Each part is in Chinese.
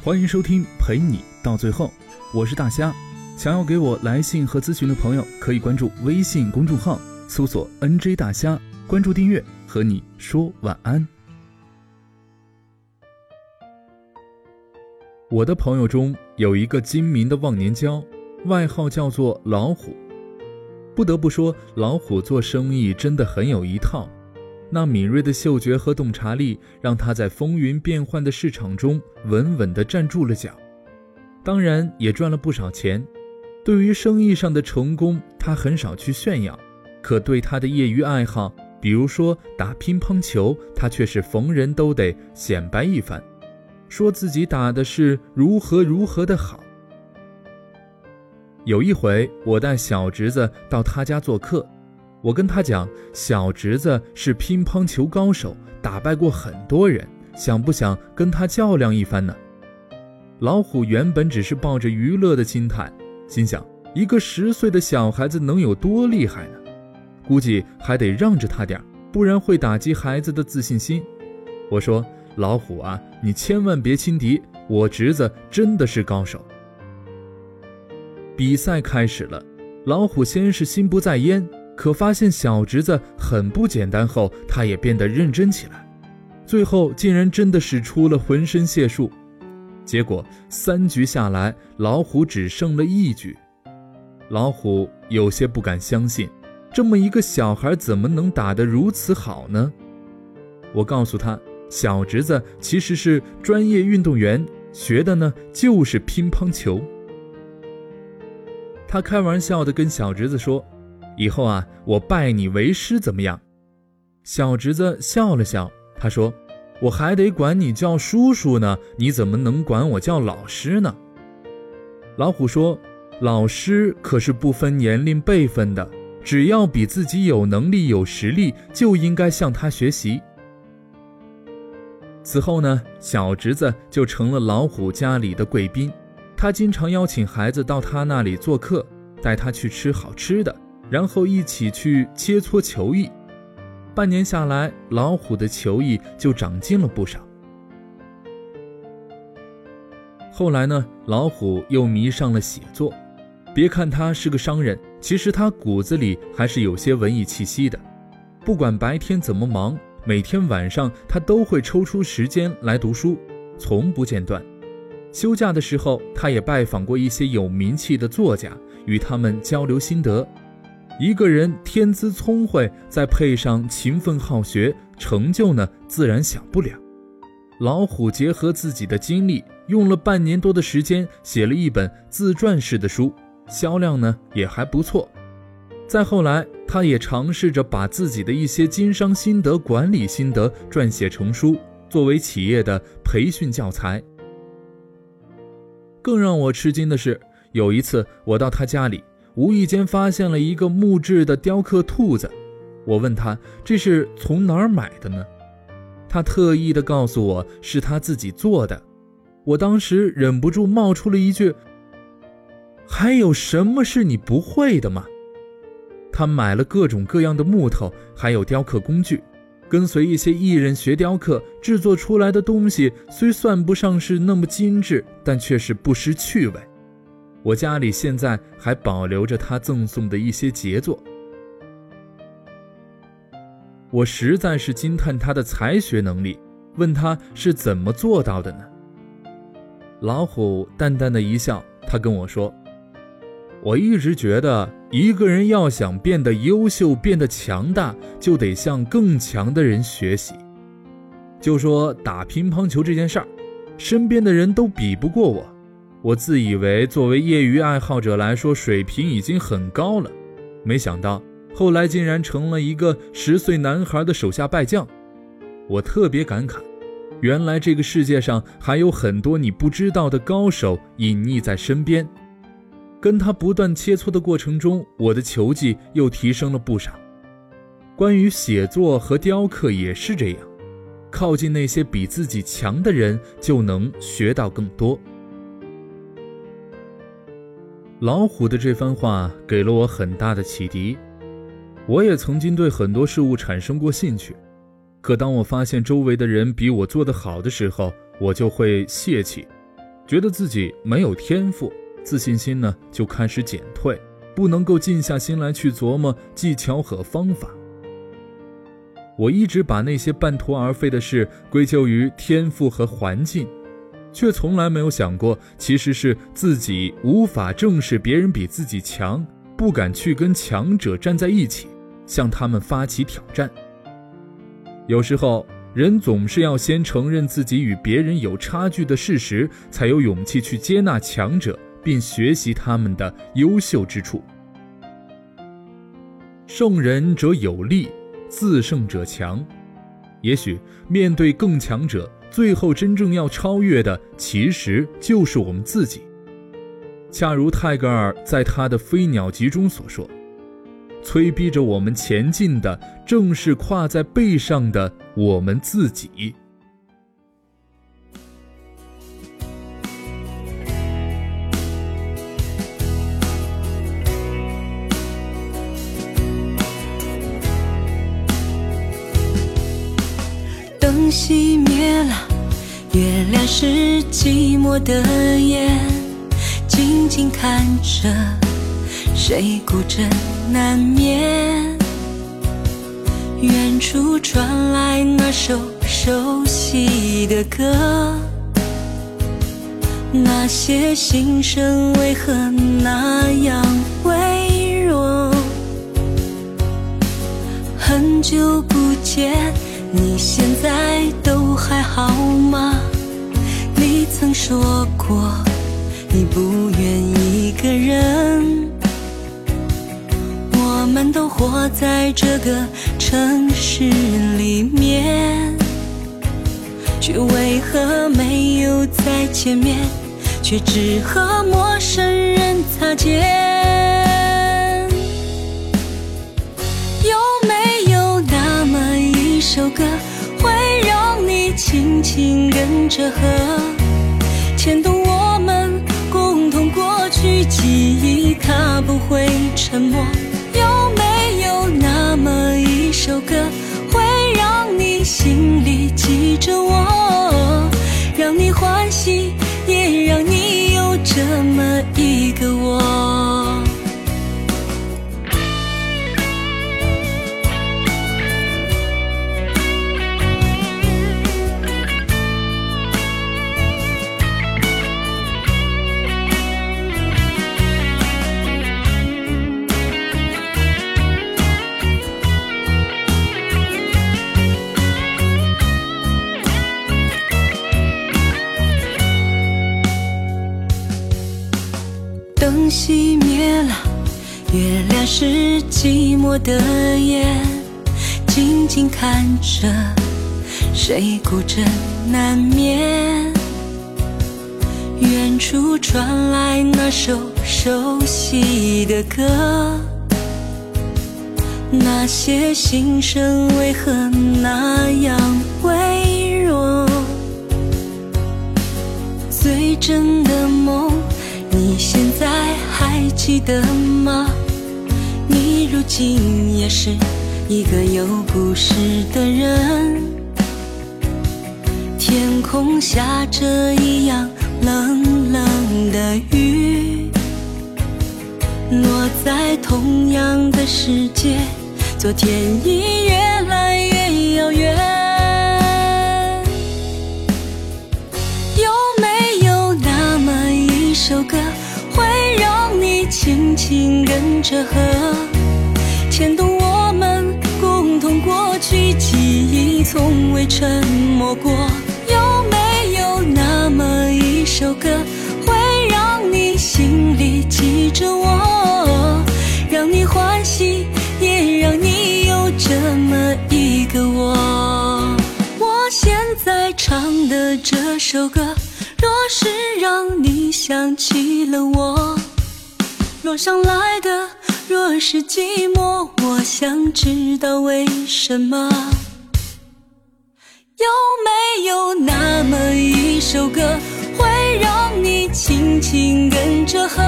欢迎收听陪你到最后，我是大虾。想要给我来信和咨询的朋友，可以关注微信公众号，搜索 “nj 大虾”，关注订阅，和你说晚安。我的朋友中有一个精明的忘年交，外号叫做老虎。不得不说，老虎做生意真的很有一套。那敏锐的嗅觉和洞察力，让他在风云变幻的市场中稳稳地站住了脚，当然也赚了不少钱。对于生意上的成功，他很少去炫耀，可对他的业余爱好，比如说打乒乓球，他却是逢人都得显摆一番，说自己打的是如何如何的好。有一回，我带小侄子到他家做客。我跟他讲，小侄子是乒乓球高手，打败过很多人，想不想跟他较量一番呢？老虎原本只是抱着娱乐的心态，心想一个十岁的小孩子能有多厉害呢？估计还得让着他点，不然会打击孩子的自信心。我说：“老虎啊，你千万别轻敌，我侄子真的是高手。”比赛开始了，老虎先是心不在焉。可发现小侄子很不简单后，他也变得认真起来，最后竟然真的使出了浑身解数。结果三局下来，老虎只剩了一局。老虎有些不敢相信，这么一个小孩怎么能打得如此好呢？我告诉他，小侄子其实是专业运动员，学的呢就是乒乓球。他开玩笑地跟小侄子说。以后啊，我拜你为师怎么样？小侄子笑了笑，他说：“我还得管你叫叔叔呢，你怎么能管我叫老师呢？”老虎说：“老师可是不分年龄辈分的，只要比自己有能力有实力，就应该向他学习。”此后呢，小侄子就成了老虎家里的贵宾，他经常邀请孩子到他那里做客，带他去吃好吃的。然后一起去切磋球艺，半年下来，老虎的球艺就长进了不少。后来呢，老虎又迷上了写作。别看他是个商人，其实他骨子里还是有些文艺气息的。不管白天怎么忙，每天晚上他都会抽出时间来读书，从不间断。休假的时候，他也拜访过一些有名气的作家，与他们交流心得。一个人天资聪慧，再配上勤奋好学，成就呢自然小不了。老虎结合自己的经历，用了半年多的时间写了一本自传式的书，销量呢也还不错。再后来，他也尝试着把自己的一些经商心得、管理心得撰写成书，作为企业的培训教材。更让我吃惊的是，有一次我到他家里。无意间发现了一个木质的雕刻兔子，我问他这是从哪儿买的呢？他特意的告诉我是他自己做的。我当时忍不住冒出了一句：“还有什么是你不会的吗？”他买了各种各样的木头，还有雕刻工具，跟随一些艺人学雕刻，制作出来的东西虽算不上是那么精致，但却是不失趣味。我家里现在还保留着他赠送的一些杰作，我实在是惊叹他的才学能力，问他是怎么做到的呢？老虎淡淡的一笑，他跟我说：“我一直觉得，一个人要想变得优秀、变得强大，就得向更强的人学习。就说打乒乓球这件事儿，身边的人都比不过我。”我自以为作为业余爱好者来说，水平已经很高了，没想到后来竟然成了一个十岁男孩的手下败将。我特别感慨，原来这个世界上还有很多你不知道的高手隐匿在身边。跟他不断切磋的过程中，我的球技又提升了不少。关于写作和雕刻也是这样，靠近那些比自己强的人，就能学到更多。老虎的这番话给了我很大的启迪。我也曾经对很多事物产生过兴趣，可当我发现周围的人比我做得好的时候，我就会泄气。觉得自己没有天赋，自信心呢就开始减退，不能够静下心来去琢磨技巧和方法。我一直把那些半途而废的事归咎于天赋和环境，却从来没有想过，其实是自己无法正视别人比自己强，不敢去跟强者站在一起，向他们发起挑战。有时候。人总是要先承认自己与别人有差距的事实，才有勇气去接纳强者，并学习他们的优秀之处。胜人者有力，自胜者强。也许面对更强者，最后真正要超越的，其实就是我们自己。恰如泰戈尔在他的《飞鸟集》中所说。催逼着我们前进的，正是跨在背上的我们自己。灯熄灭，月亮是寂寞的眼，静静看着。谁孤枕难眠？远处传来那首熟悉的歌，那些心声为何那样微弱？很久不见，你现在都还好吗？你曾说过，你不愿一个人。我们都活在这个城市里面，却为何没有再见面，却只和陌生人擦肩？一首歌，会让你轻轻跟着和，牵动我们共同过去记忆，它不会沉默。有没有那么一首歌会让你心里记着我，让你欢喜，也让你有这么一个我。灯熄灭了，月亮是寂寞的眼，静静看着，谁孤枕难眠？远处传来那首熟悉的歌，那些心声为何那样微弱？最真的。你现在还记得吗？你如今也是一个有故事的人。天空下着一样冷冷的雨，落在同样的世界，昨天已远轻轻跟着和，牵动我们共同过去记忆，从未沉默过。有没有那么一首歌，会让你心里记着我，让你欢喜，也让你有这么一个我？我现在唱的这首歌。若是让你想起了我，若上来的若是寂寞，我想知道为什么？有没有那么一首歌，会让你轻轻跟着和，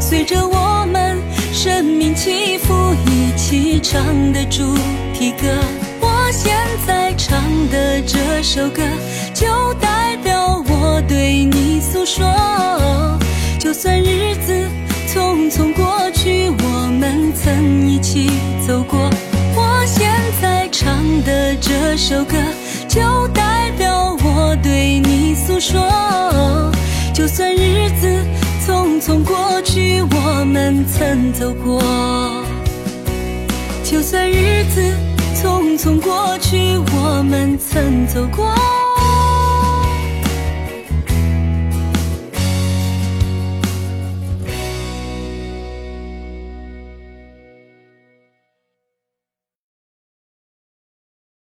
随着我们生命起伏一起唱的主题歌？我现在唱的这首歌，就代表我对你诉。说。这首歌，就代表我对你诉说。就算日子匆匆过去，我们曾走过。就算日子匆匆过去，我们曾走过。